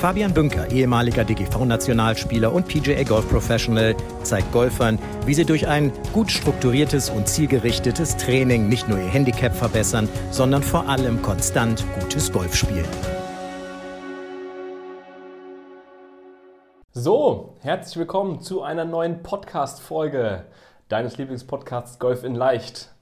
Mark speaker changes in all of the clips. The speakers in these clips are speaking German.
Speaker 1: Fabian Bünker, ehemaliger DGV-Nationalspieler und PGA Golf Professional, zeigt Golfern, wie sie durch ein gut strukturiertes und zielgerichtetes Training nicht nur ihr Handicap verbessern, sondern vor allem konstant gutes Golf spielen.
Speaker 2: So, herzlich willkommen zu einer neuen Podcast-Folge deines Lieblingspodcasts Golf in Leicht.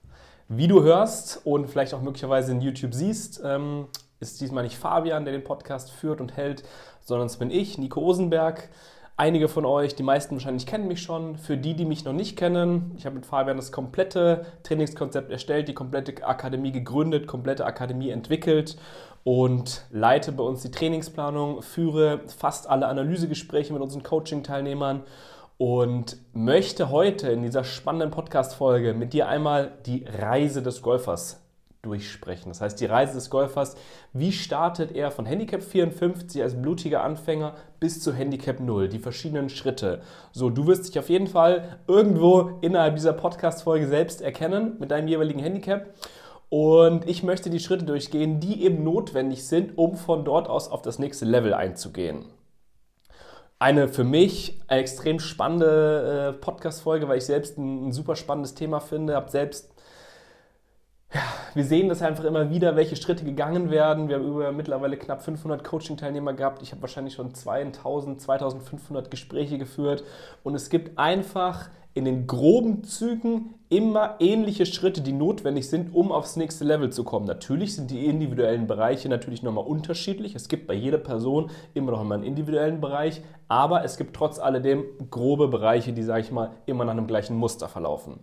Speaker 2: Wie du hörst und vielleicht auch möglicherweise in YouTube siehst, ähm, ist diesmal nicht Fabian, der den Podcast führt und hält, sondern es bin ich, Nico Osenberg. Einige von euch, die meisten wahrscheinlich kennen mich schon. Für die, die mich noch nicht kennen, ich habe mit Fabian das komplette Trainingskonzept erstellt, die komplette Akademie gegründet, komplette Akademie entwickelt und leite bei uns die Trainingsplanung, führe fast alle Analysegespräche mit unseren Coaching-Teilnehmern und möchte heute in dieser spannenden Podcast-Folge mit dir einmal die Reise des Golfers durchsprechen. Das heißt, die Reise des Golfers, wie startet er von Handicap 54 als blutiger Anfänger bis zu Handicap 0, die verschiedenen Schritte. So, du wirst dich auf jeden Fall irgendwo innerhalb dieser Podcast-Folge selbst erkennen mit deinem jeweiligen Handicap und ich möchte die Schritte durchgehen, die eben notwendig sind, um von dort aus auf das nächste Level einzugehen. Eine für mich extrem spannende äh, Podcast-Folge, weil ich selbst ein, ein, super spannendes Thema finde, habe selbst ja, wir sehen das einfach immer wieder, welche Schritte gegangen werden. Wir haben über mittlerweile knapp 500 Coaching-Teilnehmer gehabt. Ich habe wahrscheinlich schon 2000, 2500 Gespräche geführt. Und es gibt einfach in den groben Zügen immer ähnliche Schritte, die notwendig sind, um aufs nächste Level zu kommen. Natürlich sind die individuellen Bereiche natürlich nochmal unterschiedlich. Es gibt bei jeder Person immer noch einen individuellen Bereich, aber es gibt trotz alledem grobe Bereiche, die, sage ich mal, immer nach einem gleichen Muster verlaufen.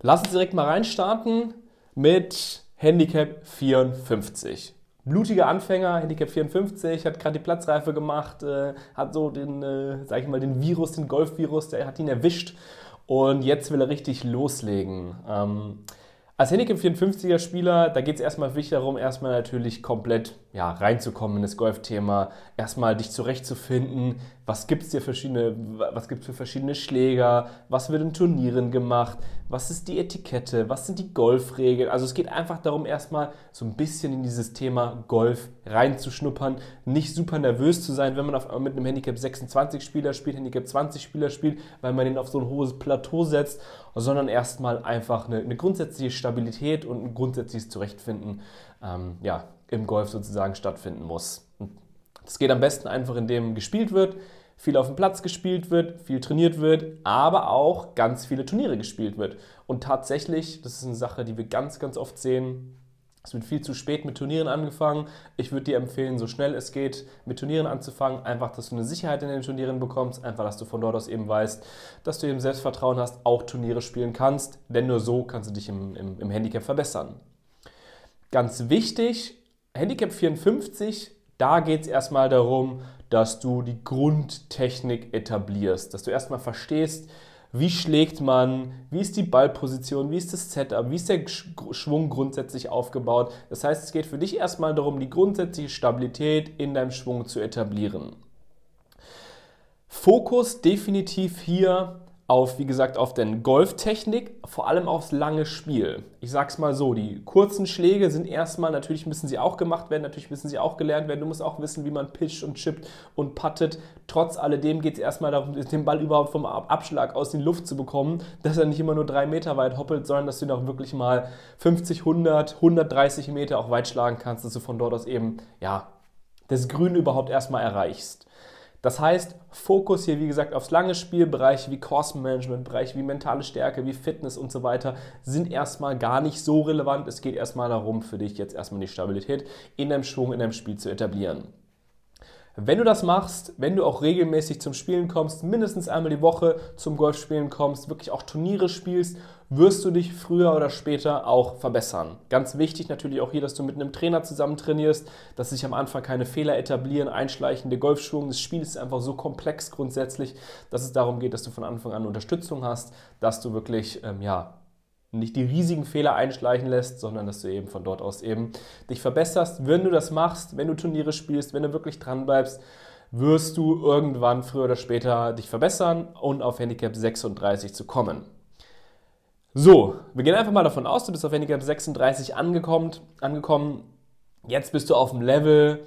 Speaker 2: Lass uns direkt mal reinstarten mit Handicap 54 blutiger Anfänger, Handicap 54, hat gerade die Platzreife gemacht, äh, hat so den, äh, sag ich mal, den Virus, den Golfvirus, der hat ihn erwischt und jetzt will er richtig loslegen. Ähm, als Handicap 54er Spieler, da geht es erstmal wichtig darum, erstmal natürlich komplett ja, reinzukommen in das Golfthema, erstmal dich zurechtzufinden, was gibt es verschiedene, was gibt's für verschiedene Schläger, was wird in Turnieren gemacht, was ist die Etikette, was sind die Golfregeln. Also es geht einfach darum, erstmal so ein bisschen in dieses Thema Golf reinzuschnuppern, nicht super nervös zu sein, wenn man auf, mit einem Handicap 26 Spieler spielt, Handicap 20 Spieler spielt, weil man ihn auf so ein hohes Plateau setzt, sondern erstmal einfach eine, eine grundsätzliche Stabilität und ein grundsätzliches Zurechtfinden. Ähm, ja, im Golf sozusagen stattfinden muss. Das geht am besten einfach, indem gespielt wird, viel auf dem Platz gespielt wird, viel trainiert wird, aber auch ganz viele Turniere gespielt wird. Und tatsächlich, das ist eine Sache, die wir ganz, ganz oft sehen, es wird viel zu spät mit Turnieren angefangen. Ich würde dir empfehlen, so schnell es geht, mit Turnieren anzufangen. Einfach, dass du eine Sicherheit in den Turnieren bekommst. Einfach, dass du von dort aus eben weißt, dass du eben Selbstvertrauen hast, auch Turniere spielen kannst. Denn nur so kannst du dich im, im, im Handicap verbessern. Ganz wichtig, Handicap 54, da geht es erstmal darum, dass du die Grundtechnik etablierst, dass du erstmal verstehst, wie schlägt man, wie ist die Ballposition, wie ist das Setup, wie ist der Schwung grundsätzlich aufgebaut. Das heißt, es geht für dich erstmal darum, die grundsätzliche Stabilität in deinem Schwung zu etablieren. Fokus definitiv hier auf, wie gesagt, auf den Golftechnik, vor allem aufs lange Spiel. Ich sag's mal so, die kurzen Schläge sind erstmal, natürlich müssen sie auch gemacht werden, natürlich müssen sie auch gelernt werden. Du musst auch wissen, wie man pitcht und chippt und puttet. Trotz alledem geht es erstmal darum, den Ball überhaupt vom Abschlag aus in die Luft zu bekommen, dass er nicht immer nur drei Meter weit hoppelt, sondern dass du ihn auch wirklich mal 50, 100, 130 Meter auch weit schlagen kannst, dass du von dort aus eben, ja, das Grün überhaupt erstmal erreichst. Das heißt, Fokus hier, wie gesagt, aufs lange Spiel, Bereiche wie Course Management, Bereiche wie mentale Stärke, wie Fitness und so weiter, sind erstmal gar nicht so relevant. Es geht erstmal darum, für dich jetzt erstmal die Stabilität in deinem Schwung, in deinem Spiel zu etablieren. Wenn du das machst, wenn du auch regelmäßig zum Spielen kommst, mindestens einmal die Woche zum Golfspielen kommst, wirklich auch Turniere spielst, wirst du dich früher oder später auch verbessern. Ganz wichtig natürlich auch hier, dass du mit einem Trainer zusammen trainierst, dass sich am Anfang keine Fehler etablieren, einschleichende Golfschwung. Das Spiel ist einfach so komplex grundsätzlich, dass es darum geht, dass du von Anfang an Unterstützung hast, dass du wirklich ähm, ja, nicht die riesigen Fehler einschleichen lässt, sondern dass du eben von dort aus eben dich verbesserst. Wenn du das machst, wenn du Turniere spielst, wenn du wirklich dran bleibst, wirst du irgendwann früher oder später dich verbessern und auf Handicap 36 zu kommen. So, wir gehen einfach mal davon aus, du bist auf Handicap 36 angekommen, angekommen. Jetzt bist du auf dem Level,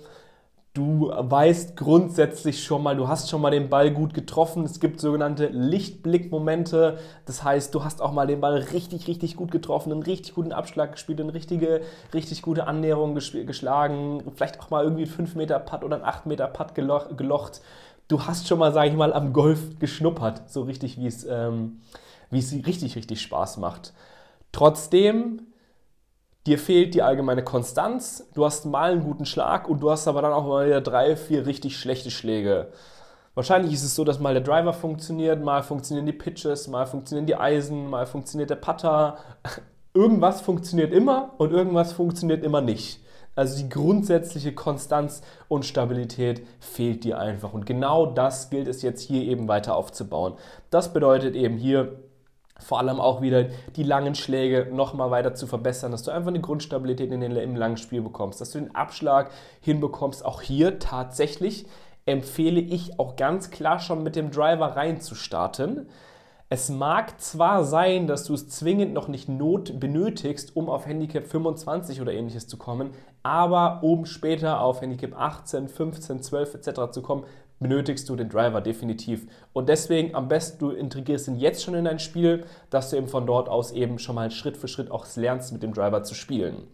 Speaker 2: Du weißt grundsätzlich schon mal, du hast schon mal den Ball gut getroffen. Es gibt sogenannte Lichtblickmomente. Das heißt, du hast auch mal den Ball richtig, richtig gut getroffen, einen richtig guten Abschlag gespielt, eine richtige, richtig gute Annäherung geschlagen. Vielleicht auch mal irgendwie einen 5 Meter Putt oder einen 8 Meter Putt gelocht. Du hast schon mal, sage ich mal, am Golf geschnuppert. So richtig, wie es, ähm, wie es richtig, richtig Spaß macht. Trotzdem dir fehlt die allgemeine Konstanz, du hast mal einen guten Schlag und du hast aber dann auch mal wieder drei, vier richtig schlechte Schläge. Wahrscheinlich ist es so, dass mal der Driver funktioniert, mal funktionieren die Pitches, mal funktionieren die Eisen, mal funktioniert der Putter. Irgendwas funktioniert immer und irgendwas funktioniert immer nicht. Also die grundsätzliche Konstanz und Stabilität fehlt dir einfach. Und genau das gilt es jetzt hier eben weiter aufzubauen. Das bedeutet eben hier, vor allem auch wieder die langen Schläge nochmal weiter zu verbessern, dass du einfach eine Grundstabilität in den, im langen Spiel bekommst, dass du den Abschlag hinbekommst. Auch hier tatsächlich empfehle ich auch ganz klar schon mit dem Driver reinzustarten. Es mag zwar sein, dass du es zwingend noch nicht not benötigst, um auf Handicap 25 oder ähnliches zu kommen, aber um später auf Handicap 18, 15, 12 etc. zu kommen, benötigst du den Driver definitiv. Und deswegen am besten, du integrierst ihn jetzt schon in dein Spiel, dass du eben von dort aus eben schon mal Schritt für Schritt auch lernst, mit dem Driver zu spielen.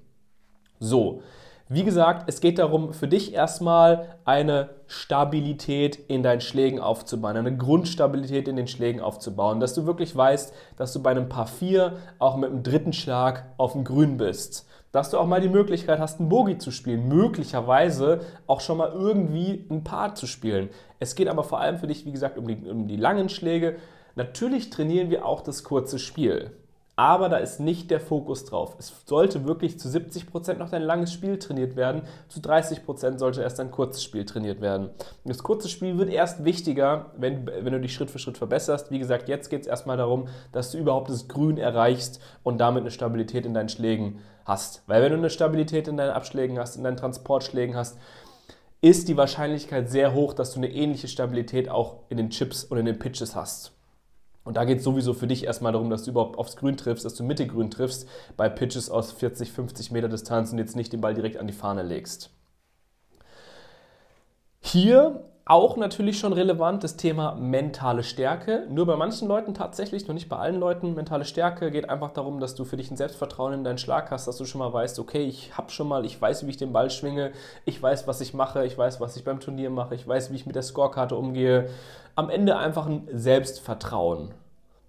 Speaker 2: So, wie gesagt, es geht darum, für dich erstmal eine Stabilität in deinen Schlägen aufzubauen, eine Grundstabilität in den Schlägen aufzubauen, dass du wirklich weißt, dass du bei einem Paar 4 auch mit dem dritten Schlag auf dem Grün bist dass du auch mal die Möglichkeit hast, einen Bogie zu spielen. Möglicherweise auch schon mal irgendwie ein Paar zu spielen. Es geht aber vor allem für dich, wie gesagt, um die, um die langen Schläge. Natürlich trainieren wir auch das kurze Spiel aber da ist nicht der Fokus drauf. Es sollte wirklich zu 70% noch dein langes Spiel trainiert werden, zu 30% sollte erst dein kurzes Spiel trainiert werden. Das kurze Spiel wird erst wichtiger, wenn, wenn du dich Schritt für Schritt verbesserst. Wie gesagt, jetzt geht es erstmal darum, dass du überhaupt das Grün erreichst und damit eine Stabilität in deinen Schlägen hast. Weil wenn du eine Stabilität in deinen Abschlägen hast, in deinen Transportschlägen hast, ist die Wahrscheinlichkeit sehr hoch, dass du eine ähnliche Stabilität auch in den Chips und in den Pitches hast. Und da geht es sowieso für dich erstmal darum, dass du überhaupt aufs Grün triffst, dass du Mittelgrün triffst, bei Pitches aus 40, 50 Meter Distanz und jetzt nicht den Ball direkt an die Fahne legst. Hier auch natürlich schon relevant das Thema mentale Stärke. Nur bei manchen Leuten tatsächlich, noch nicht bei allen Leuten. Mentale Stärke geht einfach darum, dass du für dich ein Selbstvertrauen in deinen Schlag hast, dass du schon mal weißt, okay, ich habe schon mal, ich weiß, wie ich den Ball schwinge, ich weiß, was ich mache, ich weiß, was ich beim Turnier mache, ich weiß, wie ich mit der Scorekarte umgehe. Am Ende einfach ein Selbstvertrauen.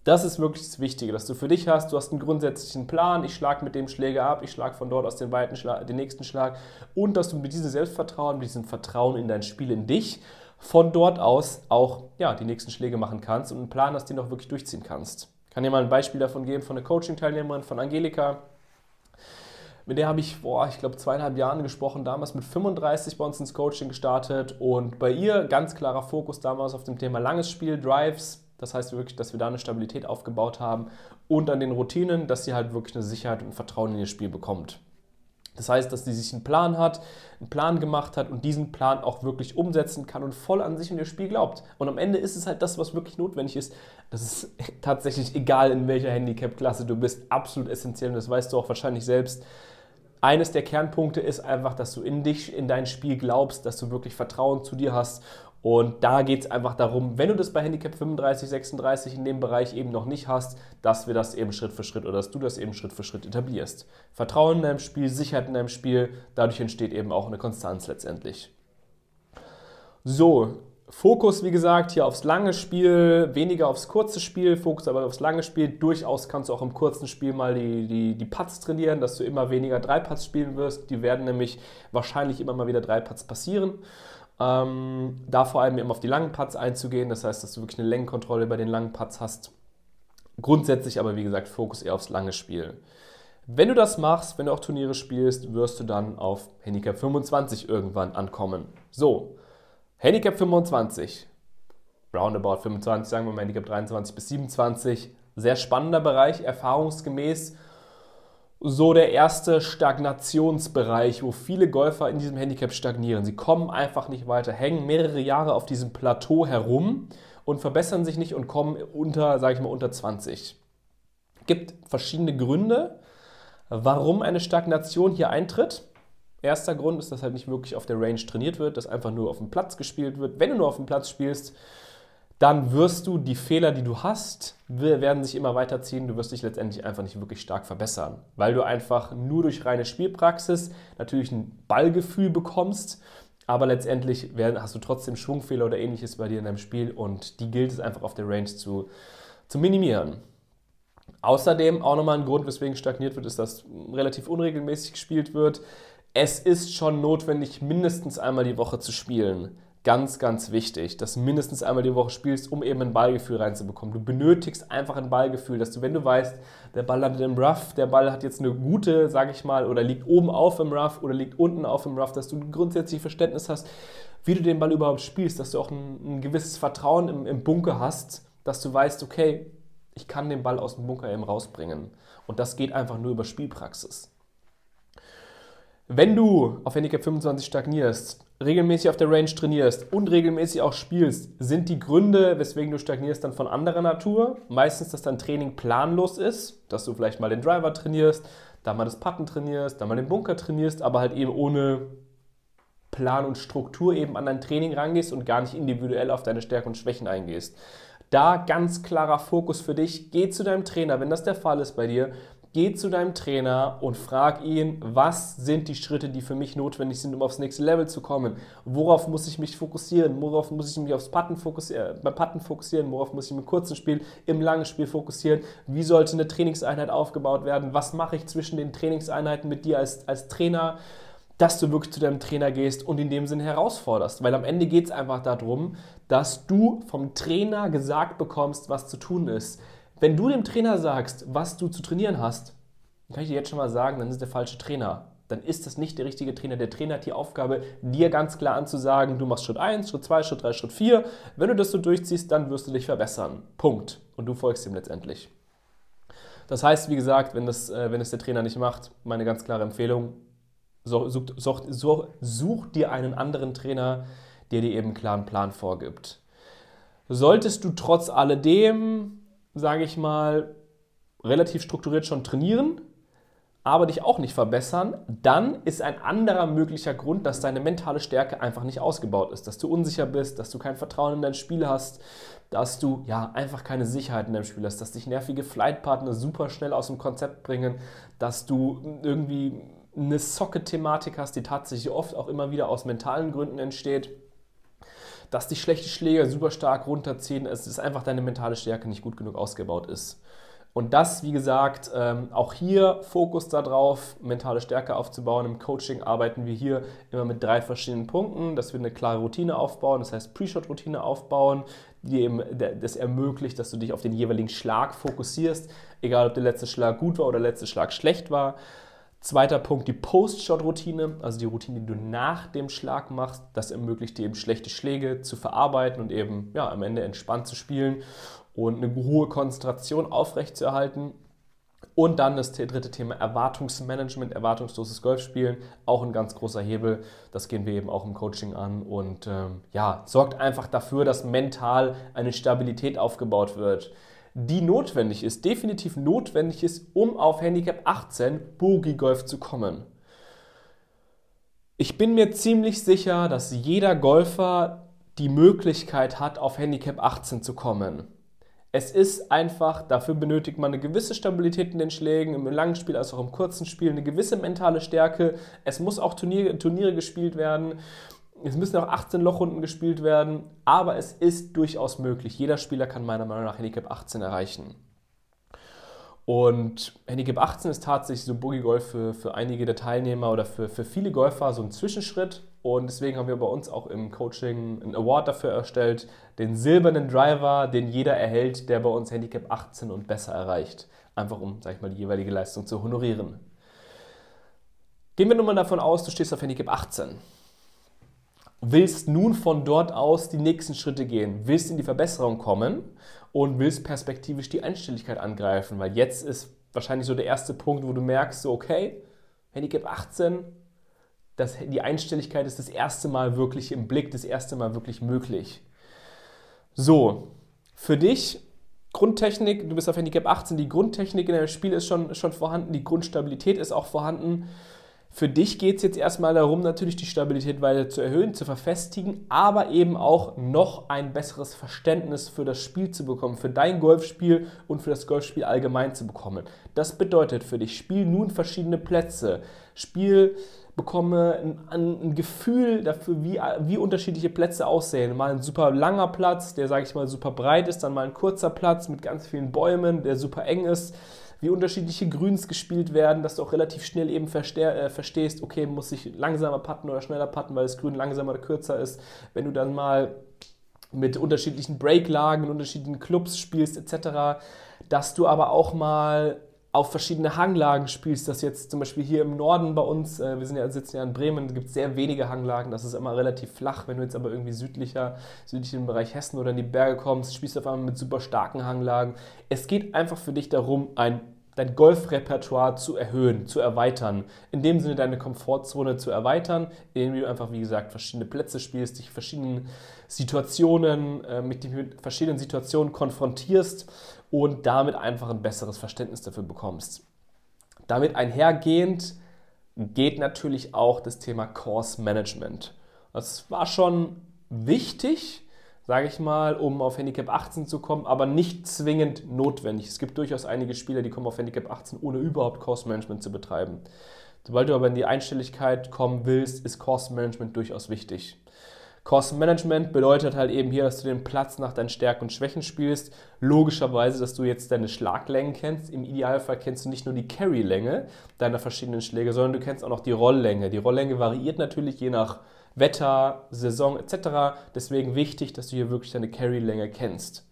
Speaker 2: Das ist wirklich das Wichtige, dass du für dich hast, du hast einen grundsätzlichen Plan, ich schlage mit dem Schläger ab, ich schlage von dort aus den, weiten Schlag, den nächsten Schlag und dass du mit diesem Selbstvertrauen, mit diesem Vertrauen in dein Spiel, in dich, von dort aus auch ja, die nächsten Schläge machen kannst und einen Plan hast, den du auch wirklich durchziehen kannst. Ich kann dir mal ein Beispiel davon geben von einer Coaching-Teilnehmerin, von Angelika. Mit der habe ich vor, ich glaube, zweieinhalb Jahren gesprochen, damals mit 35 bei uns ins Coaching gestartet und bei ihr ganz klarer Fokus damals auf dem Thema langes Spiel, Drives, das heißt wirklich, dass wir da eine Stabilität aufgebaut haben und an den Routinen, dass sie halt wirklich eine Sicherheit und Vertrauen in ihr Spiel bekommt. Das heißt, dass sie sich einen Plan hat, einen Plan gemacht hat und diesen Plan auch wirklich umsetzen kann und voll an sich und ihr Spiel glaubt. Und am Ende ist es halt das, was wirklich notwendig ist. Das ist tatsächlich egal, in welcher Handicap-Klasse du bist, absolut essentiell und das weißt du auch wahrscheinlich selbst. Eines der Kernpunkte ist einfach, dass du in dich, in dein Spiel glaubst, dass du wirklich Vertrauen zu dir hast und da geht es einfach darum, wenn du das bei Handicap 35, 36 in dem Bereich eben noch nicht hast, dass wir das eben Schritt für Schritt oder dass du das eben Schritt für Schritt etablierst. Vertrauen in deinem Spiel, Sicherheit in deinem Spiel, dadurch entsteht eben auch eine Konstanz letztendlich. So, Fokus, wie gesagt, hier aufs lange Spiel, weniger aufs kurze Spiel, Fokus aber aufs lange Spiel. Durchaus kannst du auch im kurzen Spiel mal die, die, die Putts trainieren, dass du immer weniger Drei-Putts spielen wirst. Die werden nämlich wahrscheinlich immer mal wieder Drei-Putts passieren. Ähm, da vor allem eben auf die langen Putts einzugehen, das heißt, dass du wirklich eine Längenkontrolle bei den langen Putts hast. Grundsätzlich aber, wie gesagt, Fokus eher aufs lange Spiel. Wenn du das machst, wenn du auch Turniere spielst, wirst du dann auf Handicap 25 irgendwann ankommen. So, Handicap 25, roundabout 25, sagen wir mal Handicap 23 bis 27, Sehr spannender Bereich, erfahrungsgemäß so der erste Stagnationsbereich, wo viele Golfer in diesem Handicap stagnieren. Sie kommen einfach nicht weiter, hängen mehrere Jahre auf diesem Plateau herum und verbessern sich nicht und kommen unter, sage ich mal, unter 20. Es Gibt verschiedene Gründe, warum eine Stagnation hier eintritt. Erster Grund ist, dass halt nicht wirklich auf der Range trainiert wird, dass einfach nur auf dem Platz gespielt wird. Wenn du nur auf dem Platz spielst, dann wirst du die Fehler, die du hast, werden sich immer weiterziehen. Du wirst dich letztendlich einfach nicht wirklich stark verbessern, weil du einfach nur durch reine Spielpraxis natürlich ein Ballgefühl bekommst, aber letztendlich hast du trotzdem Schwungfehler oder ähnliches bei dir in deinem Spiel und die gilt es einfach auf der Range zu, zu minimieren. Außerdem auch nochmal ein Grund, weswegen stagniert wird, ist, dass relativ unregelmäßig gespielt wird. Es ist schon notwendig, mindestens einmal die Woche zu spielen ganz, ganz wichtig, dass du mindestens einmal die Woche spielst, um eben ein Ballgefühl reinzubekommen. Du benötigst einfach ein Ballgefühl, dass du, wenn du weißt, der Ball landet im Rough, der Ball hat jetzt eine gute, sage ich mal, oder liegt oben auf im Rough oder liegt unten auf im Rough, dass du grundsätzlich Verständnis hast, wie du den Ball überhaupt spielst, dass du auch ein, ein gewisses Vertrauen im, im Bunker hast, dass du weißt, okay, ich kann den Ball aus dem Bunker eben rausbringen. Und das geht einfach nur über Spielpraxis. Wenn du auf Handicap 25 stagnierst, regelmäßig auf der Range trainierst und regelmäßig auch spielst, sind die Gründe, weswegen du stagnierst, dann von anderer Natur. Meistens, dass dein Training planlos ist, dass du vielleicht mal den Driver trainierst, dann mal das Putten trainierst, dann mal den Bunker trainierst, aber halt eben ohne Plan und Struktur eben an dein Training rangehst und gar nicht individuell auf deine Stärken und Schwächen eingehst. Da ganz klarer Fokus für dich. Geh zu deinem Trainer, wenn das der Fall ist bei dir Geh zu deinem Trainer und frag ihn, was sind die Schritte, die für mich notwendig sind, um aufs nächste Level zu kommen? Worauf muss ich mich fokussieren? Worauf muss ich mich aufs Putten fokussieren, beim Putten fokussieren? Worauf muss ich im kurzen Spiel, im langen Spiel fokussieren? Wie sollte eine Trainingseinheit aufgebaut werden? Was mache ich zwischen den Trainingseinheiten mit dir als, als Trainer? dass du wirklich zu deinem Trainer gehst und in dem Sinne herausforderst. Weil am Ende geht es einfach darum, dass du vom Trainer gesagt bekommst, was zu tun ist. Wenn du dem Trainer sagst, was du zu trainieren hast, dann kann ich dir jetzt schon mal sagen, dann ist der falsche Trainer. Dann ist das nicht der richtige Trainer. Der Trainer hat die Aufgabe, dir ganz klar anzusagen, du machst Schritt 1, Schritt 2, Schritt 3, Schritt 4. Wenn du das so durchziehst, dann wirst du dich verbessern. Punkt. Und du folgst ihm letztendlich. Das heißt, wie gesagt, wenn das, äh, wenn das der Trainer nicht macht, meine ganz klare Empfehlung, such, such, such, such dir einen anderen Trainer, der dir eben einen klaren Plan vorgibt. Solltest du trotz alledem sage ich mal, relativ strukturiert schon trainieren, aber dich auch nicht verbessern, dann ist ein anderer möglicher Grund, dass deine mentale Stärke einfach nicht ausgebaut ist, dass du unsicher bist, dass du kein Vertrauen in dein Spiel hast, dass du ja einfach keine Sicherheit in deinem Spiel hast, dass dich nervige Flightpartner super schnell aus dem Konzept bringen, dass du irgendwie eine Socket-Thematik hast, die tatsächlich oft auch immer wieder aus mentalen Gründen entsteht dass die schlechte Schläger super stark runterziehen. Es ist einfach deine mentale Stärke nicht gut genug ausgebaut ist. Und das, wie gesagt, ähm, auch hier Fokus darauf, mentale Stärke aufzubauen. Im Coaching arbeiten wir hier immer mit drei verschiedenen Punkten, dass wir eine klare Routine aufbauen, das heißt Pre-Shot-Routine aufbauen, die eben das ermöglicht, dass du dich auf den jeweiligen Schlag fokussierst, egal ob der letzte Schlag gut war oder der letzte Schlag schlecht war. Zweiter Punkt, die Post-Shot-Routine, also die Routine, die du nach dem Schlag machst. Das ermöglicht dir eben schlechte Schläge zu verarbeiten und eben ja, am Ende entspannt zu spielen und eine hohe Konzentration aufrechtzuerhalten. Und dann das dritte Thema Erwartungsmanagement, erwartungsloses Golfspielen, auch ein ganz großer Hebel. Das gehen wir eben auch im Coaching an und ähm, ja, sorgt einfach dafür, dass mental eine Stabilität aufgebaut wird die notwendig ist, definitiv notwendig ist, um auf Handicap 18 Bogey Golf zu kommen. Ich bin mir ziemlich sicher, dass jeder Golfer die Möglichkeit hat, auf Handicap 18 zu kommen. Es ist einfach, dafür benötigt man eine gewisse Stabilität in den Schlägen, im langen Spiel als auch im kurzen Spiel, eine gewisse mentale Stärke. Es muss auch Turniere, Turniere gespielt werden. Es müssen auch 18 Lochrunden gespielt werden, aber es ist durchaus möglich. Jeder Spieler kann meiner Meinung nach Handicap 18 erreichen. Und Handicap 18 ist tatsächlich so Boogie Golf für, für einige der Teilnehmer oder für, für viele Golfer so ein Zwischenschritt. Und deswegen haben wir bei uns auch im Coaching einen Award dafür erstellt, den silbernen Driver, den jeder erhält, der bei uns Handicap 18 und besser erreicht. Einfach um, sag ich mal, die jeweilige Leistung zu honorieren. Gehen wir nun mal davon aus, du stehst auf Handicap 18 willst nun von dort aus die nächsten Schritte gehen, willst in die Verbesserung kommen und willst perspektivisch die Einstelligkeit angreifen, weil jetzt ist wahrscheinlich so der erste Punkt, wo du merkst, so okay, Handicap 18, das, die Einstelligkeit ist das erste Mal wirklich im Blick, das erste Mal wirklich möglich. So, für dich Grundtechnik, du bist auf Handicap 18, die Grundtechnik in deinem Spiel ist schon, schon vorhanden, die Grundstabilität ist auch vorhanden. Für dich geht es jetzt erstmal darum, natürlich die Stabilität weiter zu erhöhen, zu verfestigen, aber eben auch noch ein besseres Verständnis für das Spiel zu bekommen, für dein Golfspiel und für das Golfspiel allgemein zu bekommen. Das bedeutet für dich, spiel nun verschiedene Plätze, spiel bekomme ein, ein, Gefühl dafür, wie, wie unterschiedliche Plätze aussehen. Mal ein super langer Platz, der, sage ich mal, super breit ist, dann mal ein kurzer Platz mit ganz vielen Bäumen, der super eng ist wie unterschiedliche Grüns gespielt werden, dass du auch relativ schnell eben äh, verstehst, okay, muss ich langsamer putten oder schneller putten, weil das Grün langsamer oder kürzer ist. Wenn du dann mal mit unterschiedlichen Breaklagen, unterschiedlichen Clubs spielst etc., dass du aber auch mal auf verschiedene Hanglagen spielst, das jetzt zum Beispiel hier im Norden bei uns, äh, wir sind ja, sitzen ja in Bremen, gibt es sehr wenige Hanglagen, das ist immer relativ flach. Wenn du jetzt aber irgendwie südlicher, südlich im Bereich Hessen oder in die Berge kommst, spielst du auf einmal mit super starken Hanglagen. Es geht einfach für dich darum, ein dein Golfrepertoire zu erhöhen, zu erweitern. In dem Sinne deine Komfortzone zu erweitern, indem du einfach, wie gesagt, verschiedene Plätze spielst, dich verschiedenen Situationen, äh, mit, mit verschiedenen Situationen konfrontierst und damit einfach ein besseres Verständnis dafür bekommst. Damit einhergehend geht natürlich auch das Thema Course Management. Das war schon wichtig, sage ich mal, um auf Handicap 18 zu kommen, aber nicht zwingend notwendig. Es gibt durchaus einige Spieler, die kommen auf Handicap 18, ohne überhaupt Course Management zu betreiben. Sobald du aber in die Einstelligkeit kommen willst, ist Course Management durchaus wichtig. Kostenmanagement bedeutet halt eben hier, dass du den Platz nach deinen Stärken und Schwächen spielst. Logischerweise, dass du jetzt deine Schlaglängen kennst. Im Idealfall kennst du nicht nur die Carry-Länge deiner verschiedenen Schläge, sondern du kennst auch noch die Rolllänge. Die Rolllänge variiert natürlich je nach Wetter, Saison etc. Deswegen wichtig, dass du hier wirklich deine Carry-Länge kennst.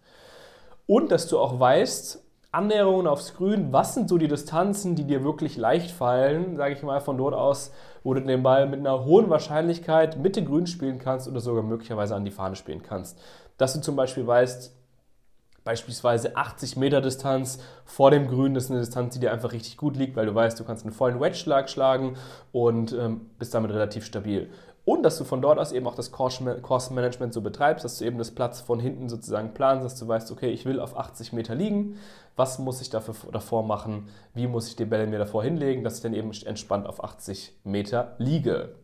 Speaker 2: Und dass du auch weißt, Annäherungen aufs Grün, was sind so die Distanzen, die dir wirklich leicht fallen, sage ich mal, von dort aus wo du den Ball mit einer hohen Wahrscheinlichkeit Mitte grün spielen kannst oder sogar möglicherweise an die Fahne spielen kannst. Dass du zum Beispiel weißt, beispielsweise 80 Meter Distanz vor dem Grün, das ist eine Distanz, die dir einfach richtig gut liegt, weil du weißt, du kannst einen vollen Wedge-Schlag schlagen und ähm, bist damit relativ stabil. Und dass du von dort aus eben auch das Course-Management so betreibst, dass du eben das Platz von hinten sozusagen planst, dass du weißt, okay, ich will auf 80 Meter liegen, was muss ich dafür, davor machen, wie muss ich die Bälle mir davor hinlegen, dass ich dann eben entspannt auf 80 Meter liege.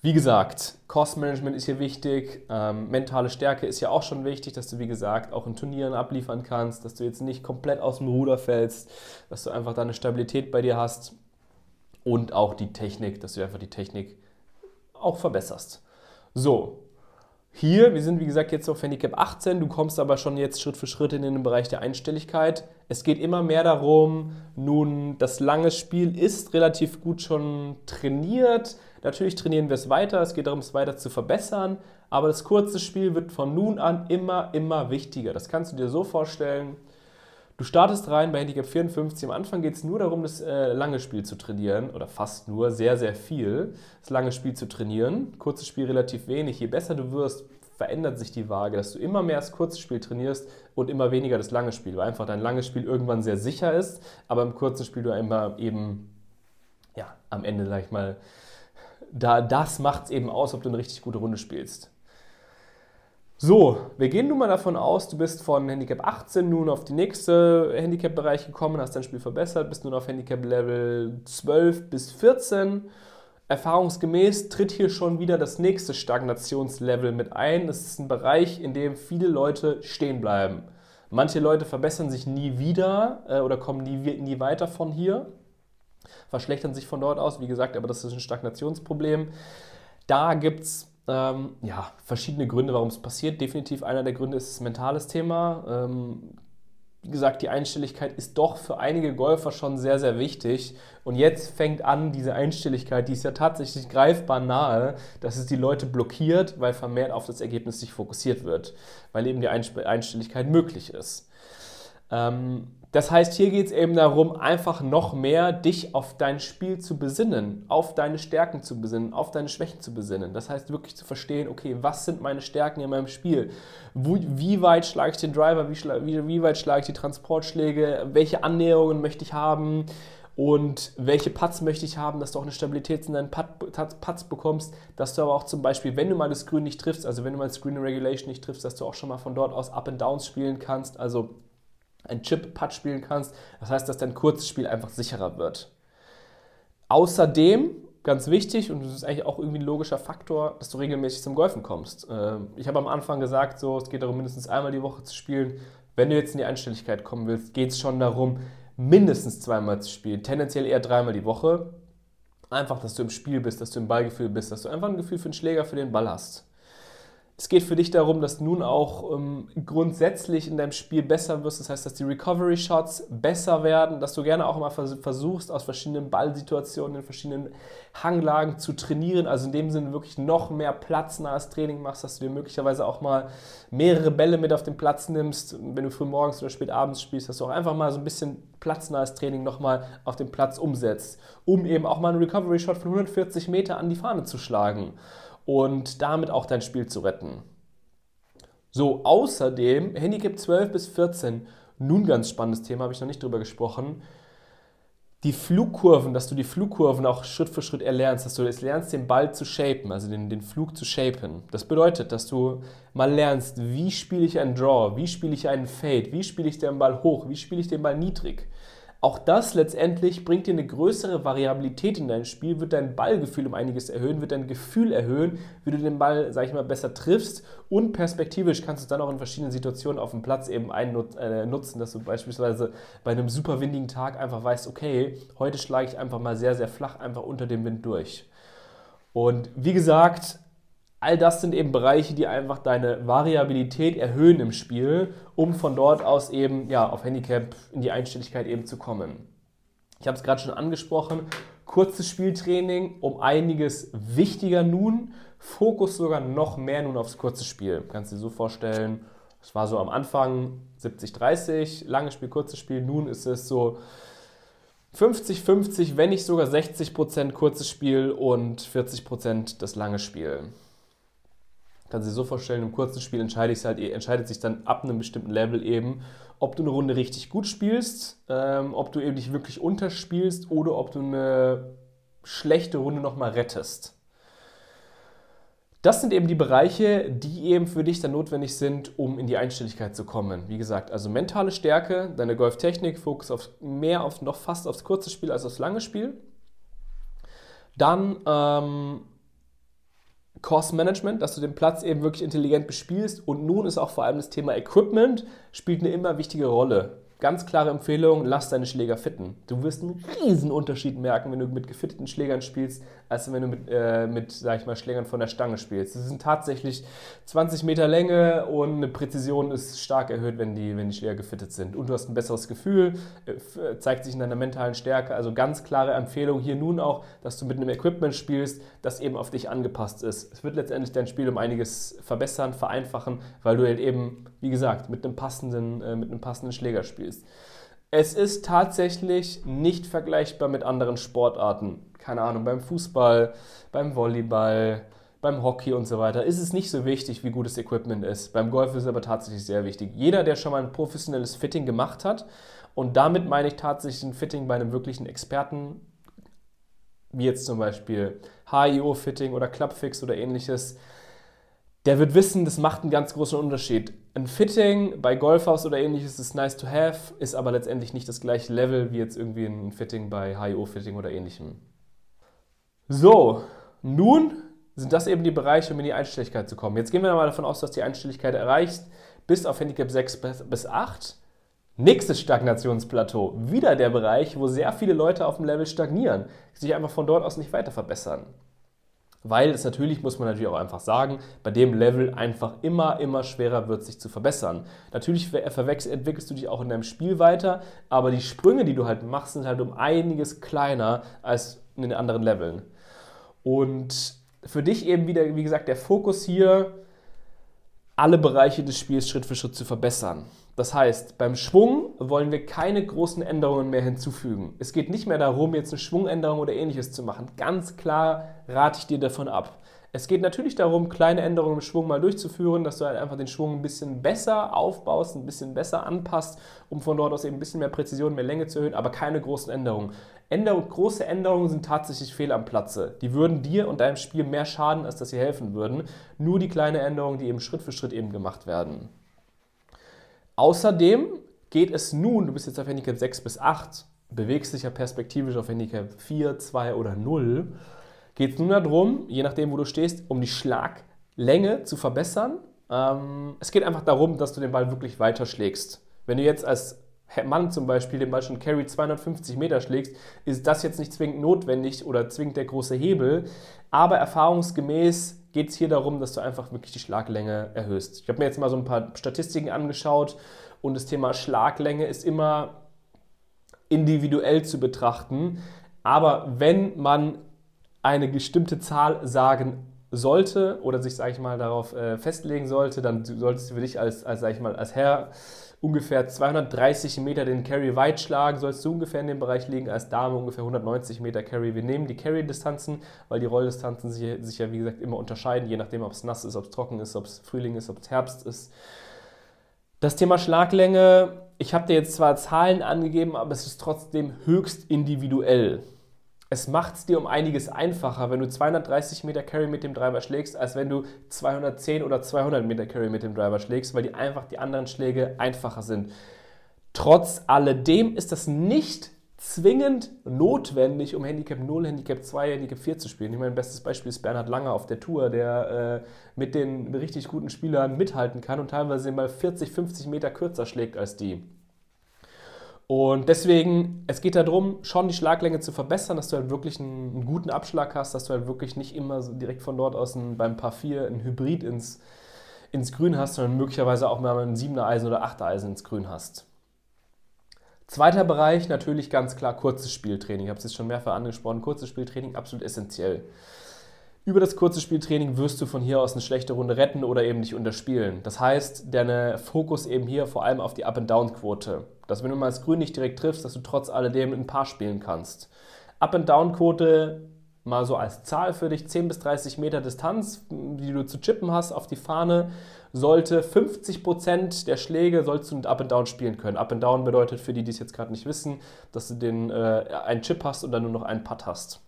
Speaker 2: Wie gesagt, Cost-Management ist hier wichtig, ähm, mentale Stärke ist ja auch schon wichtig, dass du, wie gesagt, auch in Turnieren abliefern kannst, dass du jetzt nicht komplett aus dem Ruder fällst, dass du einfach deine Stabilität bei dir hast. Und auch die Technik, dass du einfach die Technik auch verbesserst. So, hier, wir sind wie gesagt jetzt auf Handicap 18, du kommst aber schon jetzt Schritt für Schritt in den Bereich der Einstelligkeit. Es geht immer mehr darum, nun, das lange Spiel ist relativ gut schon trainiert. Natürlich trainieren wir es weiter, es geht darum, es weiter zu verbessern, aber das kurze Spiel wird von nun an immer, immer wichtiger. Das kannst du dir so vorstellen, Du startest rein bei Handicap 54. Am Anfang geht es nur darum, das äh, lange Spiel zu trainieren oder fast nur, sehr, sehr viel, das lange Spiel zu trainieren. Kurzes Spiel relativ wenig. Je besser du wirst, verändert sich die Waage, dass du immer mehr das kurze Spiel trainierst und immer weniger das lange Spiel, weil einfach dein langes Spiel irgendwann sehr sicher ist, aber im kurzen Spiel du immer eben, ja, am Ende, sag ich mal, da, das macht es eben aus, ob du eine richtig gute Runde spielst. So, wir gehen nun mal davon aus, du bist von Handicap 18 nun auf die nächste Handicap-Bereich gekommen, hast dein Spiel verbessert, bist nun auf Handicap Level 12 bis 14. Erfahrungsgemäß tritt hier schon wieder das nächste Stagnationslevel mit ein. Das ist ein Bereich, in dem viele Leute stehen bleiben. Manche Leute verbessern sich nie wieder äh, oder kommen nie, nie weiter von hier, verschlechtern sich von dort aus. Wie gesagt, aber das ist ein Stagnationsproblem. Da gibt es ähm, ja, verschiedene Gründe, warum es passiert. Definitiv einer der Gründe ist das mentales Thema. Ähm, wie gesagt, die Einstelligkeit ist doch für einige Golfer schon sehr, sehr wichtig. Und jetzt fängt an, diese Einstelligkeit, die ist ja tatsächlich greifbar nahe, dass es die Leute blockiert, weil vermehrt auf das Ergebnis sich fokussiert wird, weil eben die Einstelligkeit möglich ist. Ähm, das heißt, hier geht es eben darum, einfach noch mehr dich auf dein Spiel zu besinnen, auf deine Stärken zu besinnen, auf deine Schwächen zu besinnen. Das heißt, wirklich zu verstehen, okay, was sind meine Stärken in meinem Spiel? Wo, wie weit schlage ich den Driver, wie, wie, wie weit schlage ich die Transportschläge, welche Annäherungen möchte ich haben? und welche Putts möchte ich haben, dass du auch eine Stabilität in deinen Putts bekommst, dass du aber auch zum Beispiel, wenn du mal das Grün nicht triffst, also wenn du mal das Green Regulation nicht triffst, dass du auch schon mal von dort aus Up and Downs spielen kannst, also ein Chip-Putt spielen kannst. Das heißt, dass dein kurzes Spiel einfach sicherer wird. Außerdem, ganz wichtig, und das ist eigentlich auch irgendwie ein logischer Faktor, dass du regelmäßig zum Golfen kommst. Ähm, ich habe am Anfang gesagt, so, es geht darum, mindestens einmal die Woche zu spielen. Wenn du jetzt in die Einstelligkeit kommen willst, geht es schon darum, mindestens zweimal zu spielen, tendenziell eher dreimal die Woche. Einfach, dass du im Spiel bist, dass du im Ballgefühl bist, dass du einfach ein Gefühl für den Schläger, für den Ball hast. Es geht für dich darum, dass du nun auch ähm, grundsätzlich in deinem Spiel besser wirst. Das heißt, dass die Recovery Shots besser werden, dass du gerne auch mal vers versuchst, aus verschiedenen Ballsituationen, in verschiedenen Hanglagen zu trainieren. Also in dem Sinne wirklich noch mehr platznahes Training machst, dass du dir möglicherweise auch mal mehrere Bälle mit auf den Platz nimmst, wenn du früh morgens oder spät abends spielst, dass du auch einfach mal so ein bisschen platznahes Training nochmal auf dem Platz umsetzt, um eben auch mal einen Recovery Shot von 140 Meter an die Fahne zu schlagen und damit auch dein Spiel zu retten. So, außerdem Handicap 12 bis 14, nun ganz spannendes Thema, habe ich noch nicht drüber gesprochen. Die Flugkurven, dass du die Flugkurven auch Schritt für Schritt erlernst, dass du es lernst, den Ball zu shapen, also den, den Flug zu shapen. Das bedeutet, dass du mal lernst, wie spiele ich einen Draw, wie spiele ich einen Fade, wie spiele ich den Ball hoch, wie spiele ich den Ball niedrig. Auch das letztendlich bringt dir eine größere Variabilität in dein Spiel, wird dein Ballgefühl um einiges erhöhen, wird dein Gefühl erhöhen, wie du den Ball, sag ich mal, besser triffst und perspektivisch kannst du es dann auch in verschiedenen Situationen auf dem Platz eben äh, dass du beispielsweise bei einem super windigen Tag einfach weißt, okay, heute schlage ich einfach mal sehr, sehr flach einfach unter dem Wind durch. Und wie gesagt, All das sind eben Bereiche, die einfach deine Variabilität erhöhen im Spiel, um von dort aus eben ja, auf Handicap in die Einstelligkeit eben zu kommen. Ich habe es gerade schon angesprochen, kurzes Spieltraining, um einiges wichtiger nun, Fokus sogar noch mehr nun aufs kurze Spiel. Kannst du dir so vorstellen, es war so am Anfang 70-30, langes Spiel, kurzes Spiel, nun ist es so 50-50, wenn nicht sogar 60% kurzes Spiel und 40% das lange Spiel. Du dir so vorstellen, im kurzen Spiel entscheidet, halt, entscheidet sich dann ab einem bestimmten Level eben, ob du eine Runde richtig gut spielst, ähm, ob du eben dich wirklich unterspielst oder ob du eine schlechte Runde nochmal rettest. Das sind eben die Bereiche, die eben für dich dann notwendig sind, um in die Einstelligkeit zu kommen. Wie gesagt, also mentale Stärke, deine Golftechnik, Fokus auf mehr auf noch fast aufs kurze Spiel als aufs lange Spiel. Dann ähm, Cost Management, dass du den Platz eben wirklich intelligent bespielst. Und nun ist auch vor allem das Thema Equipment, spielt eine immer wichtige Rolle. Ganz klare Empfehlung, lass deine Schläger fitten. Du wirst einen riesen Unterschied merken, wenn du mit gefitteten Schlägern spielst, als wenn du mit, äh, mit, sag ich mal, Schlägern von der Stange spielst. Das sind tatsächlich 20 Meter Länge und eine Präzision ist stark erhöht, wenn die, wenn die Schläger gefittet sind. Und du hast ein besseres Gefühl, äh, zeigt sich in deiner mentalen Stärke. Also ganz klare Empfehlung hier nun auch, dass du mit einem Equipment spielst, das eben auf dich angepasst ist. Es wird letztendlich dein Spiel um einiges verbessern, vereinfachen, weil du halt eben, wie gesagt, mit einem passenden, äh, mit einem passenden Schläger spielst spielst. Es ist tatsächlich nicht vergleichbar mit anderen Sportarten. Keine Ahnung, beim Fußball, beim Volleyball, beim Hockey und so weiter ist es nicht so wichtig, wie gut das Equipment ist. Beim Golf ist es aber tatsächlich sehr wichtig. Jeder, der schon mal ein professionelles Fitting gemacht hat, und damit meine ich tatsächlich ein Fitting bei einem wirklichen Experten, wie jetzt zum Beispiel HIO-Fitting oder Clubfix oder ähnliches, der wird wissen, das macht einen ganz großen Unterschied. Ein Fitting bei Golfhaus oder ähnliches ist nice to have, ist aber letztendlich nicht das gleiche Level wie jetzt irgendwie ein Fitting bei HIO-Fitting oder ähnlichem. So, nun sind das eben die Bereiche, um in die Einstelligkeit zu kommen. Jetzt gehen wir mal davon aus, dass die Einstelligkeit erreicht bis auf Handicap 6 bis 8. Nächstes Stagnationsplateau. Wieder der Bereich, wo sehr viele Leute auf dem Level stagnieren, sich einfach von dort aus nicht weiter verbessern. Weil es natürlich, muss man natürlich auch einfach sagen, bei dem Level einfach immer, immer schwerer wird, sich zu verbessern. Natürlich entwickelst du dich auch in deinem Spiel weiter, aber die Sprünge, die du halt machst, sind halt um einiges kleiner als in den anderen Leveln. Und für dich eben wieder, wie gesagt, der Fokus hier, alle Bereiche des Spiels Schritt für Schritt zu verbessern. Das heißt, beim Schwung wollen wir keine großen Änderungen mehr hinzufügen. Es geht nicht mehr darum, jetzt eine Schwungänderung oder ähnliches zu machen. Ganz klar rate ich dir davon ab. Es geht natürlich darum, kleine Änderungen im Schwung mal durchzuführen, dass du halt einfach den Schwung ein bisschen besser aufbaust, ein bisschen besser anpasst, um von dort aus eben ein bisschen mehr Präzision, mehr Länge zu erhöhen, aber keine großen Änderungen. Änderung, große Änderungen sind tatsächlich fehl am Platze. Die würden dir und deinem Spiel mehr schaden, als dass sie helfen würden. Nur die kleinen Änderungen, die eben Schritt für Schritt eben gemacht werden. Außerdem geht es nun, du bist jetzt auf Handicap 6 bis 8, bewegst dich ja perspektivisch auf Handicap 4, 2 oder 0 geht es nun darum, je nachdem, wo du stehst, um die Schlaglänge zu verbessern. Ähm, es geht einfach darum, dass du den Ball wirklich weiter schlägst. Wenn du jetzt als Mann zum Beispiel den Ball schon Carry 250 Meter schlägst, ist das jetzt nicht zwingend notwendig oder zwingend der große Hebel. Aber erfahrungsgemäß geht es hier darum, dass du einfach wirklich die Schlaglänge erhöhst. Ich habe mir jetzt mal so ein paar Statistiken angeschaut und das Thema Schlaglänge ist immer individuell zu betrachten. Aber wenn man eine bestimmte Zahl sagen sollte oder sich, sage ich mal, darauf äh, festlegen sollte, dann solltest du für dich als, als, sag ich mal, als Herr ungefähr 230 Meter den Carry weit schlagen, sollst du ungefähr in dem Bereich liegen, als Dame ungefähr 190 Meter Carry. Wir nehmen die Carry-Distanzen, weil die Rolldistanzen sich, sich ja, wie gesagt, immer unterscheiden, je nachdem, ob es nass ist, ob es trocken ist, ob es Frühling ist, ob es Herbst ist. Das Thema Schlaglänge, ich habe dir jetzt zwar Zahlen angegeben, aber es ist trotzdem höchst individuell es macht es dir um einiges einfacher, wenn du 230 Meter Carry mit dem Driver schlägst, als wenn du 210 oder 200 Meter Carry mit dem Driver schlägst, weil die einfach die anderen Schläge einfacher sind. Trotz alledem ist das nicht zwingend notwendig, um Handicap 0, Handicap 2, Handicap 4 zu spielen. Ich meine, bestes Beispiel ist Bernhard Langer auf der Tour, der äh, mit den richtig guten Spielern mithalten kann und teilweise mal 40, 50 Meter kürzer schlägt als die. Und deswegen, es geht darum, schon die Schlaglänge zu verbessern, dass du halt wirklich einen, einen guten Abschlag hast, dass du halt wirklich nicht immer so direkt von dort aus ein, beim Paar 4 ein Hybrid ins, ins Grün hast, sondern möglicherweise auch mal ein 7er Eisen oder 8er Eisen ins Grün hast. Zweiter Bereich, natürlich ganz klar kurzes Spieltraining. Ich habe es jetzt schon mehrfach angesprochen. Kurzes Spieltraining, absolut essentiell. Über das kurze Spieltraining wirst du von hier aus eine schlechte Runde retten oder eben nicht unterspielen. Das heißt, dein Fokus eben hier vor allem auf die Up-and-Down-Quote dass wenn du mal das Grün nicht direkt triffst, dass du trotz alledem ein Paar spielen kannst. Up-and-Down-Quote mal so als Zahl für dich, 10 bis 30 Meter Distanz, die du zu chippen hast auf die Fahne, sollte 50% der Schläge sollst du mit Up and Down spielen können. Up and Down bedeutet für die, die es jetzt gerade nicht wissen, dass du den, äh, einen Chip hast und dann nur noch einen Putt hast.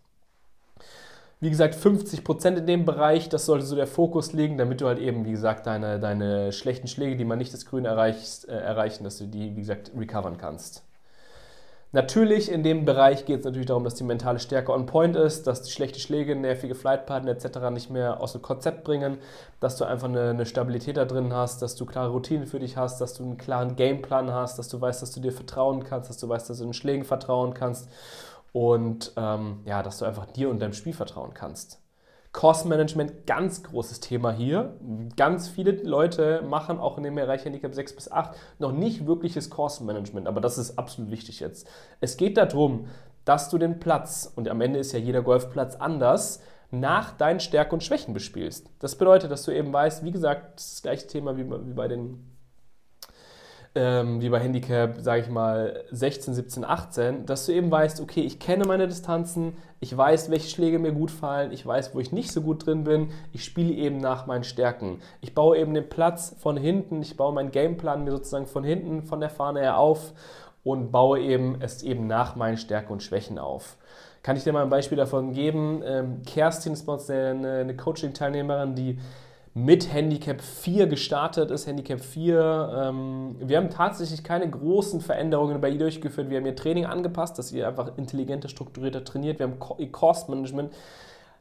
Speaker 2: Wie gesagt, 50% in dem Bereich, das sollte so der Fokus liegen, damit du halt eben, wie gesagt, deine, deine schlechten Schläge, die man nicht das Grün erreicht, äh, erreichen, dass du die, wie gesagt, recovern kannst. Natürlich, in dem Bereich geht es natürlich darum, dass die mentale Stärke on point ist, dass die schlechte Schläge, nervige Flightpartner etc. nicht mehr aus dem Konzept bringen, dass du einfach eine, eine, Stabilität da drin hast, dass du klare Routinen für dich hast, dass du einen klaren Gameplan hast, dass du weißt, dass du dir vertrauen kannst, dass du weißt, dass du den Schlägen vertrauen kannst und ähm, ja, dass du einfach dir und deinem Spiel vertrauen kannst. Kostenmanagement, ganz großes Thema hier. Ganz viele Leute machen auch in dem Bereich Handicap 6 bis 8 noch nicht wirkliches Kostenmanagement, aber das ist absolut wichtig jetzt. Es geht darum, dass du den Platz, und am Ende ist ja jeder Golfplatz anders, nach deinen Stärken und Schwächen bespielst. Das bedeutet, dass du eben weißt, wie gesagt, das, das gleiche Thema wie bei den ähm, wie bei Handicap, sage ich mal, 16, 17, 18, dass du eben weißt, okay, ich kenne meine Distanzen, ich weiß, welche Schläge mir gut fallen, ich weiß, wo ich nicht so gut drin bin, ich spiele eben nach meinen Stärken. Ich baue eben den Platz von hinten, ich baue meinen Gameplan mir sozusagen von hinten, von der Fahne her auf und baue eben es eben nach meinen Stärken und Schwächen auf. Kann ich dir mal ein Beispiel davon geben? Ähm, Kerstin ist bei uns eine, eine Coaching-Teilnehmerin, die mit Handicap 4 gestartet ist. Handicap 4. Ähm, wir haben tatsächlich keine großen Veränderungen bei ihr durchgeführt. Wir haben ihr Training angepasst, dass sie einfach intelligenter, strukturierter trainiert. Wir haben ihr Cost-Management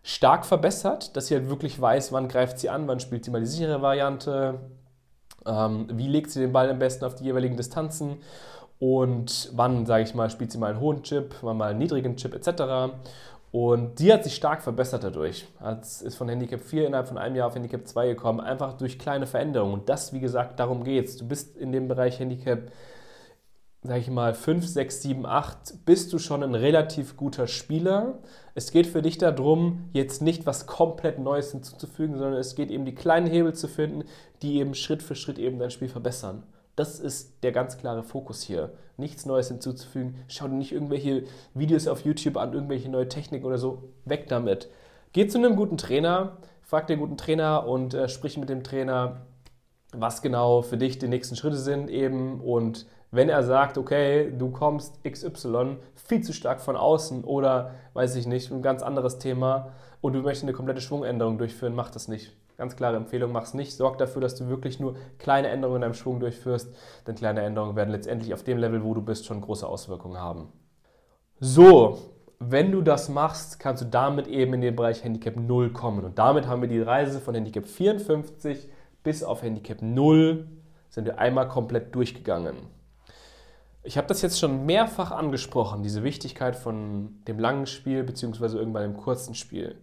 Speaker 2: stark verbessert, dass sie halt wirklich weiß, wann greift sie an, wann spielt sie mal die sichere Variante, ähm, wie legt sie den Ball am besten auf die jeweiligen Distanzen und wann, sage ich mal, spielt sie mal einen hohen Chip, wann mal einen niedrigen Chip etc. Und die hat sich stark verbessert dadurch. Es ist von Handicap 4 innerhalb von einem Jahr auf Handicap 2 gekommen, einfach durch kleine Veränderungen. Und das, wie gesagt, darum geht es. Du bist in dem Bereich Handicap, sag ich mal, 5, 6, 7, 8, bist du schon ein relativ guter Spieler. Es geht für dich darum, jetzt nicht was komplett Neues hinzuzufügen, sondern es geht eben die kleinen Hebel zu finden, die eben Schritt für Schritt eben dein Spiel verbessern. Das ist der ganz klare Fokus hier. Nichts Neues hinzuzufügen. Schau dir nicht irgendwelche Videos auf YouTube an, irgendwelche neue Techniken oder so. Weg damit. Geh zu einem guten Trainer, frag den guten Trainer und äh, sprich mit dem Trainer, was genau für dich die nächsten Schritte sind eben und wenn er sagt, okay, du kommst XY viel zu stark von außen oder weiß ich nicht, ein ganz anderes Thema und du möchtest eine komplette Schwungänderung durchführen, mach das nicht. Ganz klare Empfehlung, mach es nicht. Sorg dafür, dass du wirklich nur kleine Änderungen in deinem Schwung durchführst, denn kleine Änderungen werden letztendlich auf dem Level, wo du bist, schon große Auswirkungen haben. So, wenn du das machst, kannst du damit eben in den Bereich Handicap 0 kommen. Und damit haben wir die Reise von Handicap 54 bis auf Handicap 0 sind wir einmal komplett durchgegangen. Ich habe das jetzt schon mehrfach angesprochen, diese Wichtigkeit von dem langen Spiel bzw. irgendwann dem kurzen Spiel.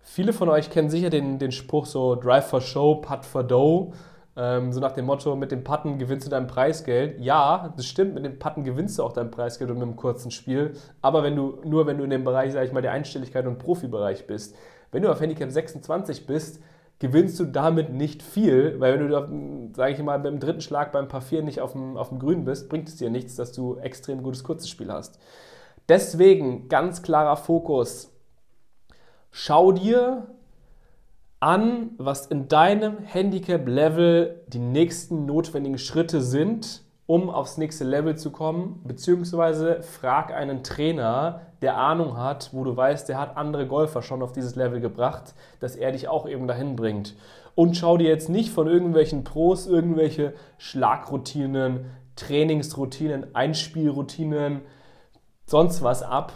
Speaker 2: Viele von euch kennen sicher den, den Spruch so Drive for Show, Putt for Dough. Ähm, so nach dem Motto, mit dem Putten gewinnst du dein Preisgeld. Ja, das stimmt, mit dem Putten gewinnst du auch dein Preisgeld und mit einem kurzen Spiel. Aber wenn du, nur wenn du in dem Bereich, sag ich mal, der Einstelligkeit und Profibereich bist. Wenn du auf Handicap 26 bist, gewinnst du damit nicht viel, weil wenn du, sage ich mal, beim dritten Schlag beim 4 nicht auf dem, auf dem Grün bist, bringt es dir nichts, dass du extrem gutes kurzes Spiel hast. Deswegen ganz klarer Fokus. Schau dir an, was in deinem Handicap-Level die nächsten notwendigen Schritte sind, um aufs nächste Level zu kommen, beziehungsweise frag einen Trainer, der Ahnung hat, wo du weißt, der hat andere Golfer schon auf dieses Level gebracht, dass er dich auch eben dahin bringt. Und schau dir jetzt nicht von irgendwelchen Pros irgendwelche Schlagroutinen, Trainingsroutinen, Einspielroutinen, sonst was ab,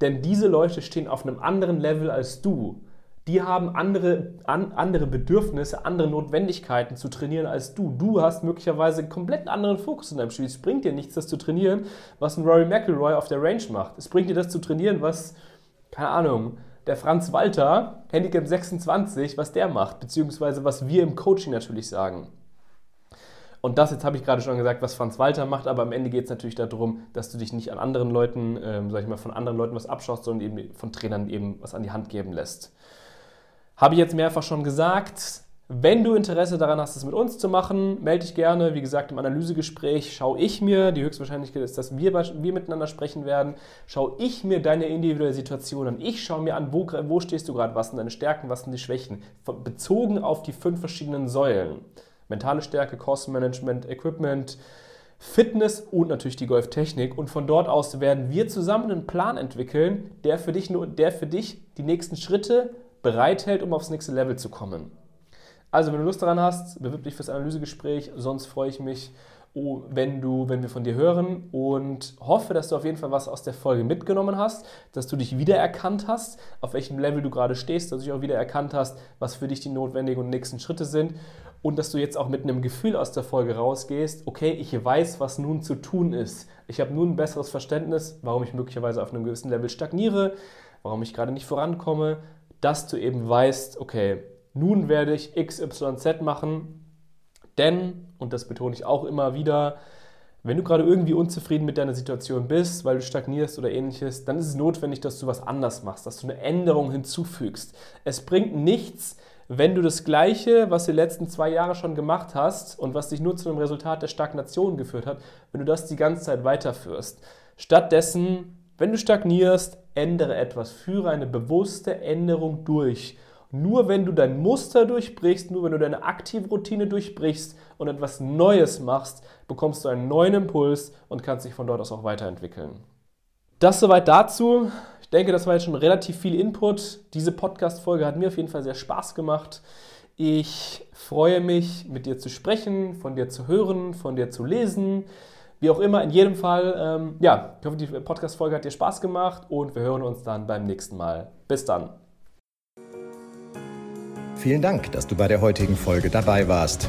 Speaker 2: denn diese Leute stehen auf einem anderen Level als du die haben andere, an, andere Bedürfnisse, andere Notwendigkeiten zu trainieren als du. Du hast möglicherweise einen komplett anderen Fokus in deinem Spiel. Es bringt dir nichts, das zu trainieren, was ein Rory McIlroy auf der Range macht. Es bringt dir das zu trainieren, was, keine Ahnung, der Franz Walter, Handicap 26, was der macht, beziehungsweise was wir im Coaching natürlich sagen. Und das jetzt habe ich gerade schon gesagt, was Franz Walter macht, aber am Ende geht es natürlich darum, dass du dich nicht an anderen Leuten, ähm, sag ich mal, von anderen Leuten was abschaust, sondern eben von Trainern eben was an die Hand geben lässt. Habe ich jetzt mehrfach schon gesagt. Wenn du Interesse daran hast, es mit uns zu machen, melde dich gerne. Wie gesagt, im Analysegespräch schaue ich mir, die Höchstwahrscheinlichkeit ist, dass wir, wir miteinander sprechen werden, schaue ich mir deine individuelle Situation an. Ich schaue mir an, wo, wo stehst du gerade, was sind deine Stärken, was sind die Schwächen, bezogen auf die fünf verschiedenen Säulen. Mentale Stärke, Kostenmanagement, Equipment, Fitness und natürlich die Golftechnik. Und von dort aus werden wir zusammen einen Plan entwickeln, der für dich, der für dich die nächsten Schritte bereithält, um aufs nächste Level zu kommen. Also, wenn du Lust daran hast, bewirb dich fürs Analysegespräch. Sonst freue ich mich, wenn, du, wenn wir von dir hören und hoffe, dass du auf jeden Fall was aus der Folge mitgenommen hast, dass du dich wiedererkannt hast, auf welchem Level du gerade stehst, dass du dich auch wiedererkannt hast, was für dich die notwendigen und nächsten Schritte sind und dass du jetzt auch mit einem Gefühl aus der Folge rausgehst, okay, ich weiß, was nun zu tun ist. Ich habe nun ein besseres Verständnis, warum ich möglicherweise auf einem gewissen Level stagniere, warum ich gerade nicht vorankomme, dass du eben weißt, okay, nun werde ich XYZ machen, denn, und das betone ich auch immer wieder, wenn du gerade irgendwie unzufrieden mit deiner Situation bist, weil du stagnierst oder ähnliches, dann ist es notwendig, dass du was anders machst, dass du eine Änderung hinzufügst. Es bringt nichts, wenn du das Gleiche, was du die letzten zwei Jahre schon gemacht hast und was dich nur zu einem Resultat der Stagnation geführt hat, wenn du das die ganze Zeit weiterführst. Stattdessen wenn du stagnierst, ändere etwas, führe eine bewusste Änderung durch. Nur wenn du dein Muster durchbrichst, nur wenn du deine aktive Routine durchbrichst und etwas Neues machst, bekommst du einen neuen Impuls und kannst dich von dort aus auch weiterentwickeln. Das soweit dazu. Ich denke, das war jetzt schon relativ viel Input. Diese Podcast-Folge hat mir auf jeden Fall sehr Spaß gemacht. Ich freue mich, mit dir zu sprechen, von dir zu hören, von dir zu lesen. Wie auch immer, in jedem Fall, ähm, ja, ich hoffe, die Podcast-Folge hat dir Spaß gemacht und wir hören uns dann beim nächsten Mal. Bis dann.
Speaker 1: Vielen Dank, dass du bei der heutigen Folge dabei warst.